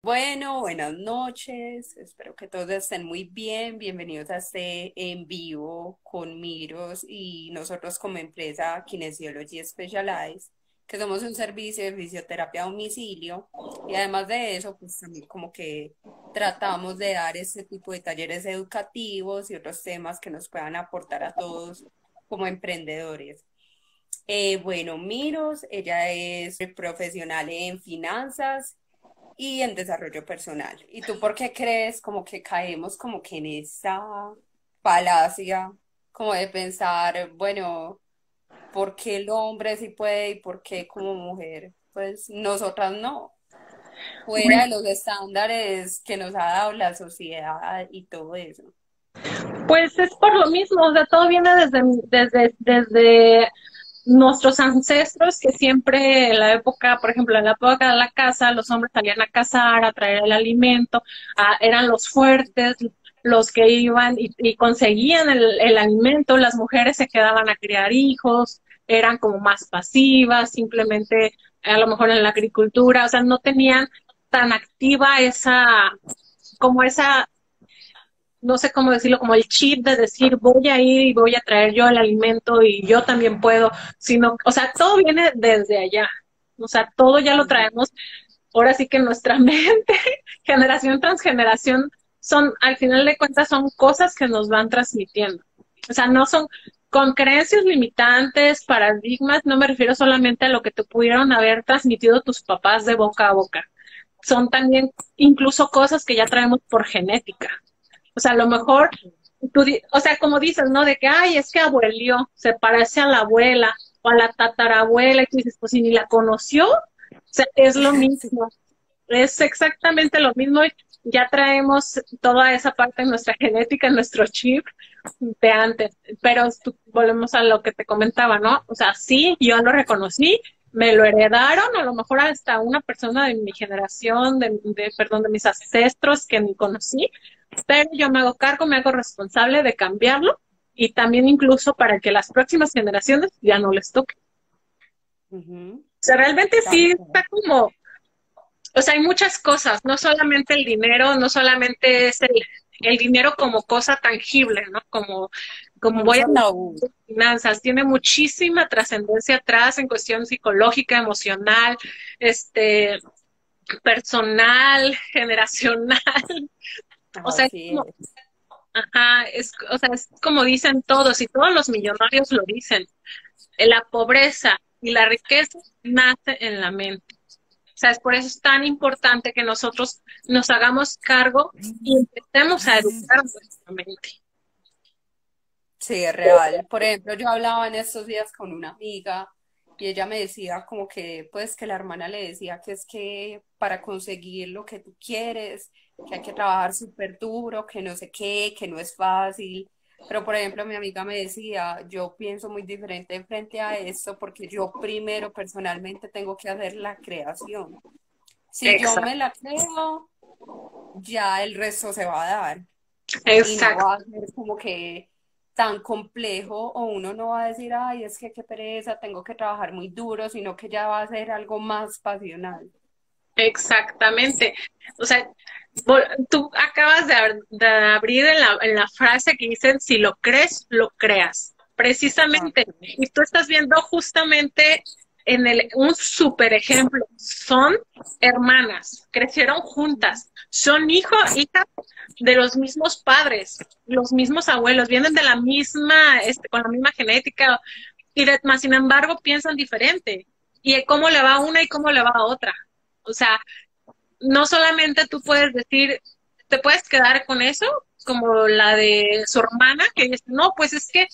Bueno, buenas noches. Espero que todos estén muy bien. Bienvenidos a este en vivo con Miros y nosotros como empresa Kinesiology Specialized, que somos un servicio de fisioterapia a domicilio. Y además de eso, pues también como que tratamos de dar este tipo de talleres educativos y otros temas que nos puedan aportar a todos como emprendedores. Eh, bueno, Miros, ella es profesional en finanzas y en desarrollo personal. ¿Y tú por qué crees como que caemos como que en esa falacia como de pensar, bueno, ¿por qué el hombre sí puede y por qué como mujer? Pues nosotras no. Fuera de los estándares que nos ha dado la sociedad y todo eso. Pues es por lo mismo, o sea, todo viene desde, desde, desde nuestros ancestros que siempre en la época, por ejemplo, en la época de la casa, los hombres salían a cazar, a traer el alimento, eran los fuertes, los que iban y, conseguían el, el, alimento, las mujeres se quedaban a criar hijos, eran como más pasivas, simplemente a lo mejor en la agricultura, o sea, no tenían tan activa esa, como esa no sé cómo decirlo, como el chip de decir voy a ir y voy a traer yo el alimento y yo también puedo, sino, o sea, todo viene desde allá, o sea, todo ya lo traemos, ahora sí que nuestra mente, generación tras generación, son, al final de cuentas, son cosas que nos van transmitiendo. O sea, no son con creencias limitantes, paradigmas, no me refiero solamente a lo que te pudieron haber transmitido tus papás de boca a boca. Son también incluso cosas que ya traemos por genética. O sea, a lo mejor, tú, o sea, como dices, ¿no? De que, ay, es que abuelió, se parece a la abuela o a la tatarabuela, y tú dices, pues si ni la conoció, o sea, es lo mismo. Es exactamente lo mismo. Ya traemos toda esa parte de nuestra genética, en nuestro chip de antes. Pero volvemos a lo que te comentaba, ¿no? O sea, sí, yo lo reconocí, me lo heredaron, a lo mejor hasta una persona de mi generación, de, de, perdón, de mis ancestros que ni conocí, pero yo me hago cargo, me hago responsable de cambiarlo y también incluso para que las próximas generaciones ya no les toque. O sea, realmente sí está como, o sea, hay muchas cosas, no solamente el dinero, no solamente es el, dinero como cosa tangible, ¿no? Como, como voy a finanzas, tiene muchísima trascendencia atrás en cuestión psicológica, emocional, este, personal, generacional, o sea, es como, ajá, es, o sea, es como dicen todos, y todos los millonarios lo dicen, la pobreza y la riqueza nace en la mente. O sea, es por eso es tan importante que nosotros nos hagamos cargo y empecemos a educar nuestra mente. Sí, es real. Por ejemplo, yo hablaba en estos días con una amiga y ella me decía como que, pues, que la hermana le decía que es que para conseguir lo que tú quieres, que hay que trabajar súper duro, que no sé qué, que no es fácil. Pero, por ejemplo, mi amiga me decía, yo pienso muy diferente frente a esto porque yo primero personalmente tengo que hacer la creación. Si yo me la creo, ya el resto se va a dar. Exacto. Y no va a ser como que tan complejo o uno no va a decir, ay, es que qué pereza, tengo que trabajar muy duro, sino que ya va a ser algo más pasional. Exactamente. O sea, tú acabas de, abrir en la, en la, frase que dicen, si lo crees, lo creas. Precisamente. Y tú estás viendo justamente en el, un super ejemplo. Son hermanas, crecieron juntas, son hijos, hijas de los mismos padres, los mismos abuelos, vienen de la misma, este, con la misma genética, y de, más sin embargo piensan diferente. Y cómo le va a una y cómo le va a otra. O sea, no solamente tú puedes decir, te puedes quedar con eso, como la de su hermana, que dice, no, pues es que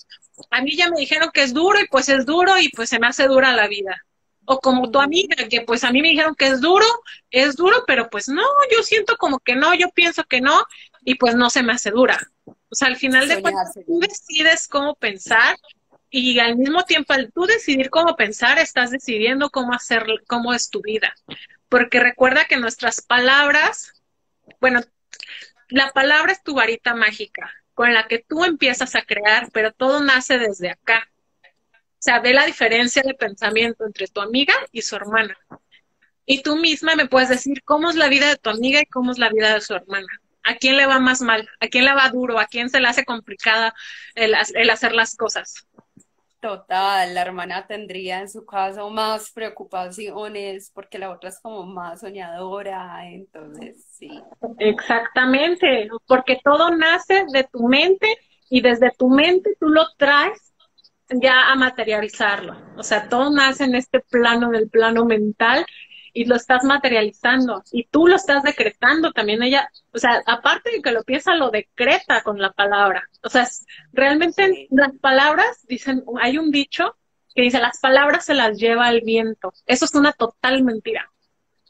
a mí ya me dijeron que es duro y pues es duro y pues se me hace dura la vida. O como tu amiga, que pues a mí me dijeron que es duro, es duro, pero pues no, yo siento como que no, yo pienso que no y pues no se me hace dura. O sea, al final de cuentas, tú decides cómo pensar y al mismo tiempo al tú decidir cómo pensar, estás decidiendo cómo hacer, cómo es tu vida porque recuerda que nuestras palabras, bueno, la palabra es tu varita mágica con la que tú empiezas a crear, pero todo nace desde acá. O sea, ve la diferencia de pensamiento entre tu amiga y su hermana. y tú misma me puedes decir cómo es la vida de tu amiga y cómo es la vida de su hermana. ¿A quién le va más mal? ¿A quién le va duro? ¿A quién se le hace complicada el, el hacer las cosas? Total, la hermana tendría en su caso más preocupaciones porque la otra es como más soñadora, entonces sí. Exactamente, porque todo nace de tu mente y desde tu mente tú lo traes ya a materializarlo. O sea, todo nace en este plano, del plano mental y lo estás materializando y tú lo estás decretando también ella, o sea, aparte de que lo piensa, lo decreta con la palabra. O sea, realmente las palabras, dicen, hay un dicho que dice, las palabras se las lleva el viento. Eso es una total mentira.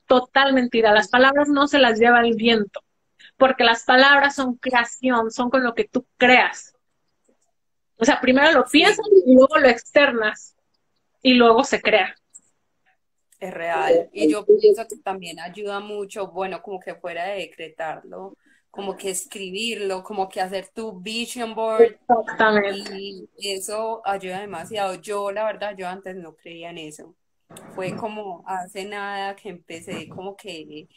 Total mentira. Las palabras no se las lleva el viento, porque las palabras son creación, son con lo que tú creas. O sea, primero lo piensas y luego lo externas y luego se crea. Es real. Y yo pienso que también ayuda mucho, bueno, como que fuera de decretarlo, como que escribirlo, como que hacer tu vision board. Exactamente. Y eso ayuda demasiado. Yo, la verdad, yo antes no creía en eso. Fue como hace nada que empecé como que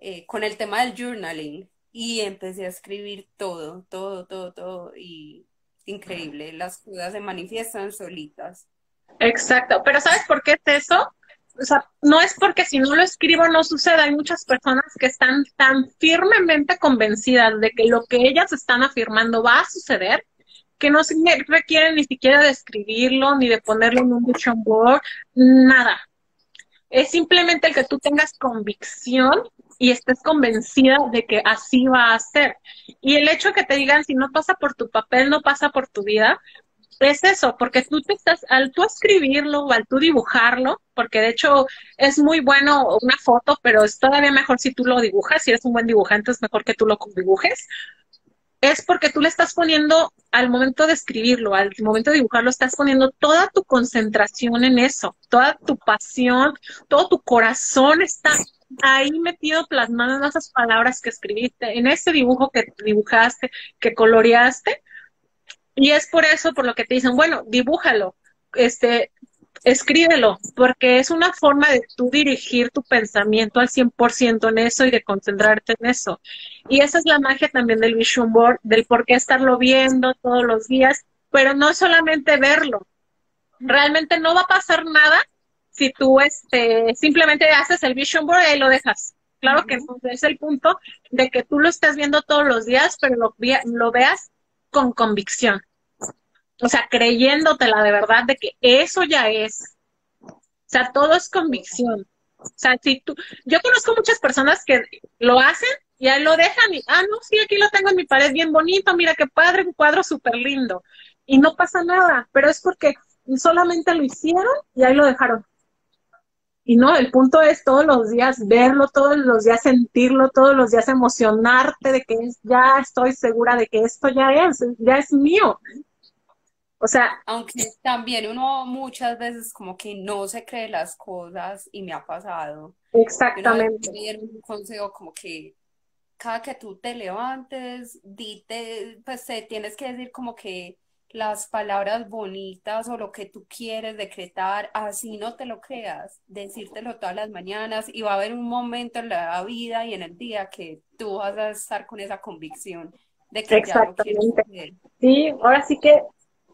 eh, con el tema del journaling y empecé a escribir todo, todo, todo, todo. Y increíble, las cosas se manifiestan solitas. Exacto. Pero ¿sabes por qué es eso? O sea, no es porque si no lo escribo no suceda. Hay muchas personas que están tan firmemente convencidas de que lo que ellas están afirmando va a suceder que no requieren ni siquiera de escribirlo ni de ponerlo en un vision board, nada. Es simplemente el que tú tengas convicción y estés convencida de que así va a ser. Y el hecho de que te digan si no pasa por tu papel, no pasa por tu vida, es eso, porque tú te estás, al tú escribirlo o al tú dibujarlo, porque de hecho es muy bueno una foto, pero es todavía mejor si tú lo dibujas, si eres un buen dibujante es mejor que tú lo dibujes, es porque tú le estás poniendo, al momento de escribirlo, al momento de dibujarlo, estás poniendo toda tu concentración en eso, toda tu pasión, todo tu corazón está ahí metido plasmado en esas palabras que escribiste, en ese dibujo que dibujaste, que coloreaste, y es por eso por lo que te dicen, bueno, dibújalo, este, escríbelo, porque es una forma de tú dirigir tu pensamiento al 100% en eso y de concentrarte en eso. Y esa es la magia también del vision board, del por qué estarlo viendo todos los días, pero no solamente verlo. Realmente no va a pasar nada si tú este, simplemente haces el vision board y lo dejas. Claro que es el punto de que tú lo estés viendo todos los días, pero lo, lo veas con convicción o sea, creyéndotela de verdad de que eso ya es. O sea, todo es convicción. O sea, si tú, yo conozco muchas personas que lo hacen y ahí lo dejan y, ah, no, sí, aquí lo tengo en mi pared bien bonito, mira qué padre, un cuadro súper lindo. Y no pasa nada, pero es porque solamente lo hicieron y ahí lo dejaron. Y no, el punto es todos los días verlo, todos los días sentirlo, todos los días emocionarte de que ya estoy segura de que esto ya es, ya es mío. O sea, aunque también uno muchas veces como que no se cree las cosas y me ha pasado. Exactamente. un consejo como que cada que tú te levantes, dite, pues te tienes que decir como que las palabras bonitas o lo que tú quieres decretar, así no te lo creas, decírtelo todas las mañanas y va a haber un momento en la vida y en el día que tú vas a estar con esa convicción de que ya lo quieres Sí, ahora sí que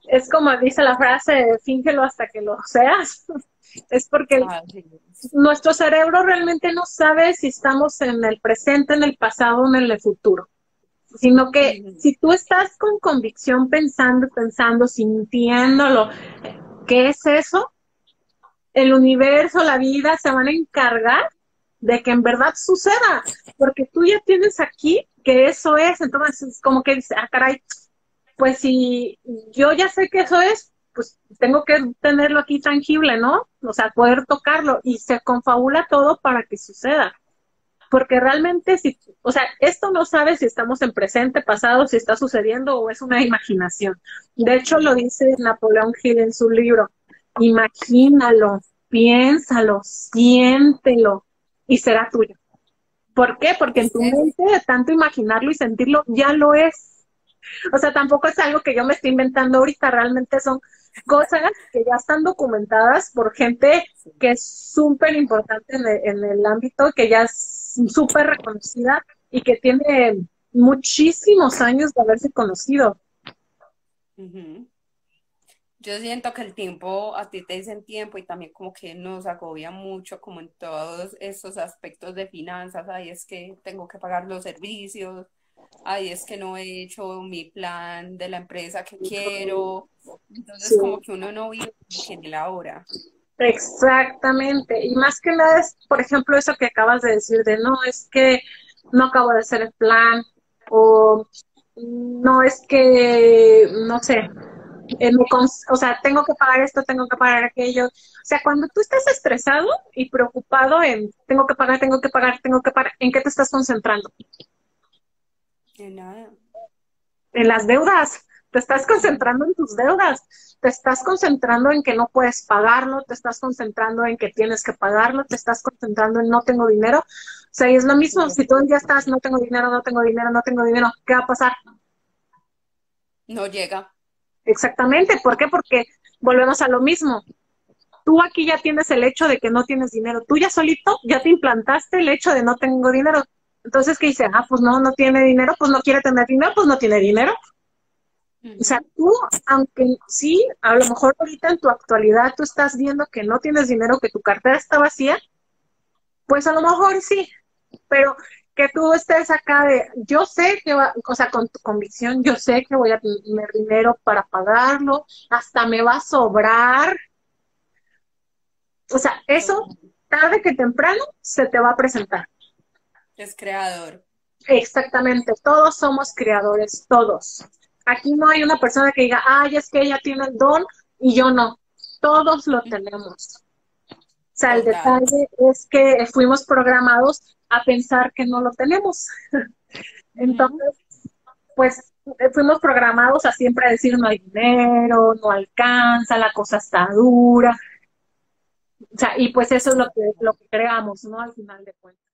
es como dice la frase, fíngelo hasta que lo seas. es porque ah, nuestro cerebro realmente no sabe si estamos en el presente, en el pasado o en el futuro. Sino que si tú estás con convicción pensando, pensando, sintiéndolo, ¿qué es eso? El universo, la vida se van a encargar de que en verdad suceda, porque tú ya tienes aquí que eso es, entonces como que dice, ah, caray, pues si yo ya sé que eso es, pues tengo que tenerlo aquí tangible, ¿no? O sea, poder tocarlo y se confabula todo para que suceda. Porque realmente, si, o sea, esto no sabe si estamos en presente, pasado, si está sucediendo o es una imaginación. De hecho, lo dice Napoleón Hill en su libro. Imagínalo, piénsalo, siéntelo y será tuyo. ¿Por qué? Porque en tu mente, de tanto imaginarlo y sentirlo, ya lo es. O sea, tampoco es algo que yo me estoy inventando ahorita, realmente son cosas que ya están documentadas por gente que es súper importante en, el ámbito, que ya es súper reconocida y que tiene muchísimos años de haberse conocido. Yo siento que el tiempo, a ti te dicen tiempo y también como que nos agobia mucho como en todos estos aspectos de finanzas, ahí es que tengo que pagar los servicios, ahí es que no he hecho mi plan de la empresa que quiero, entonces como que uno no vive en la hora. Exactamente, y más que nada es, por ejemplo, eso que acabas de decir de no, es que no acabo de hacer el plan o no es que, no sé, o sea, tengo que pagar esto, tengo que pagar aquello. O sea, cuando tú estás estresado y preocupado en tengo que pagar, tengo que pagar, tengo que pagar, ¿en qué te estás concentrando? En nada. En las deudas. Te estás concentrando en tus deudas. Te estás concentrando en que no puedes pagarlo, te estás concentrando en que tienes que pagarlo, te estás concentrando en no tengo dinero. O sea, y es lo mismo, si el día estás no tengo dinero, no tengo dinero, no tengo dinero, ¿qué va a pasar? No llega. Exactamente, ¿por qué? Porque volvemos a lo mismo. Tú aquí ya tienes el hecho de que no tienes dinero. Tú ya solito ya te implantaste el hecho de no tengo dinero. Entonces, ¿qué dice? Ah, pues no, no tiene dinero, pues no quiere tener dinero, pues no tiene dinero. O sea, tú, aunque sí, a lo mejor ahorita en tu actualidad tú estás viendo que no tienes dinero, que tu cartera está vacía, pues a lo mejor sí, pero que tú estés acá de, yo sé que va, o sea, con tu convicción, yo sé que voy a tener dinero para pagarlo, hasta me va a sobrar. O sea, eso tarde que temprano se te va a presentar. Es creador. Exactamente, todos somos creadores, todos. Aquí no hay una persona que diga, ay, es que ella tiene el don y yo no. Todos lo tenemos. O sea, el detalle es que fuimos programados a pensar que no lo tenemos. Entonces, pues fuimos programados a siempre decir no hay dinero, no alcanza, la cosa está dura. O sea, y pues eso es lo que, lo que creamos, ¿no? Al final de cuentas.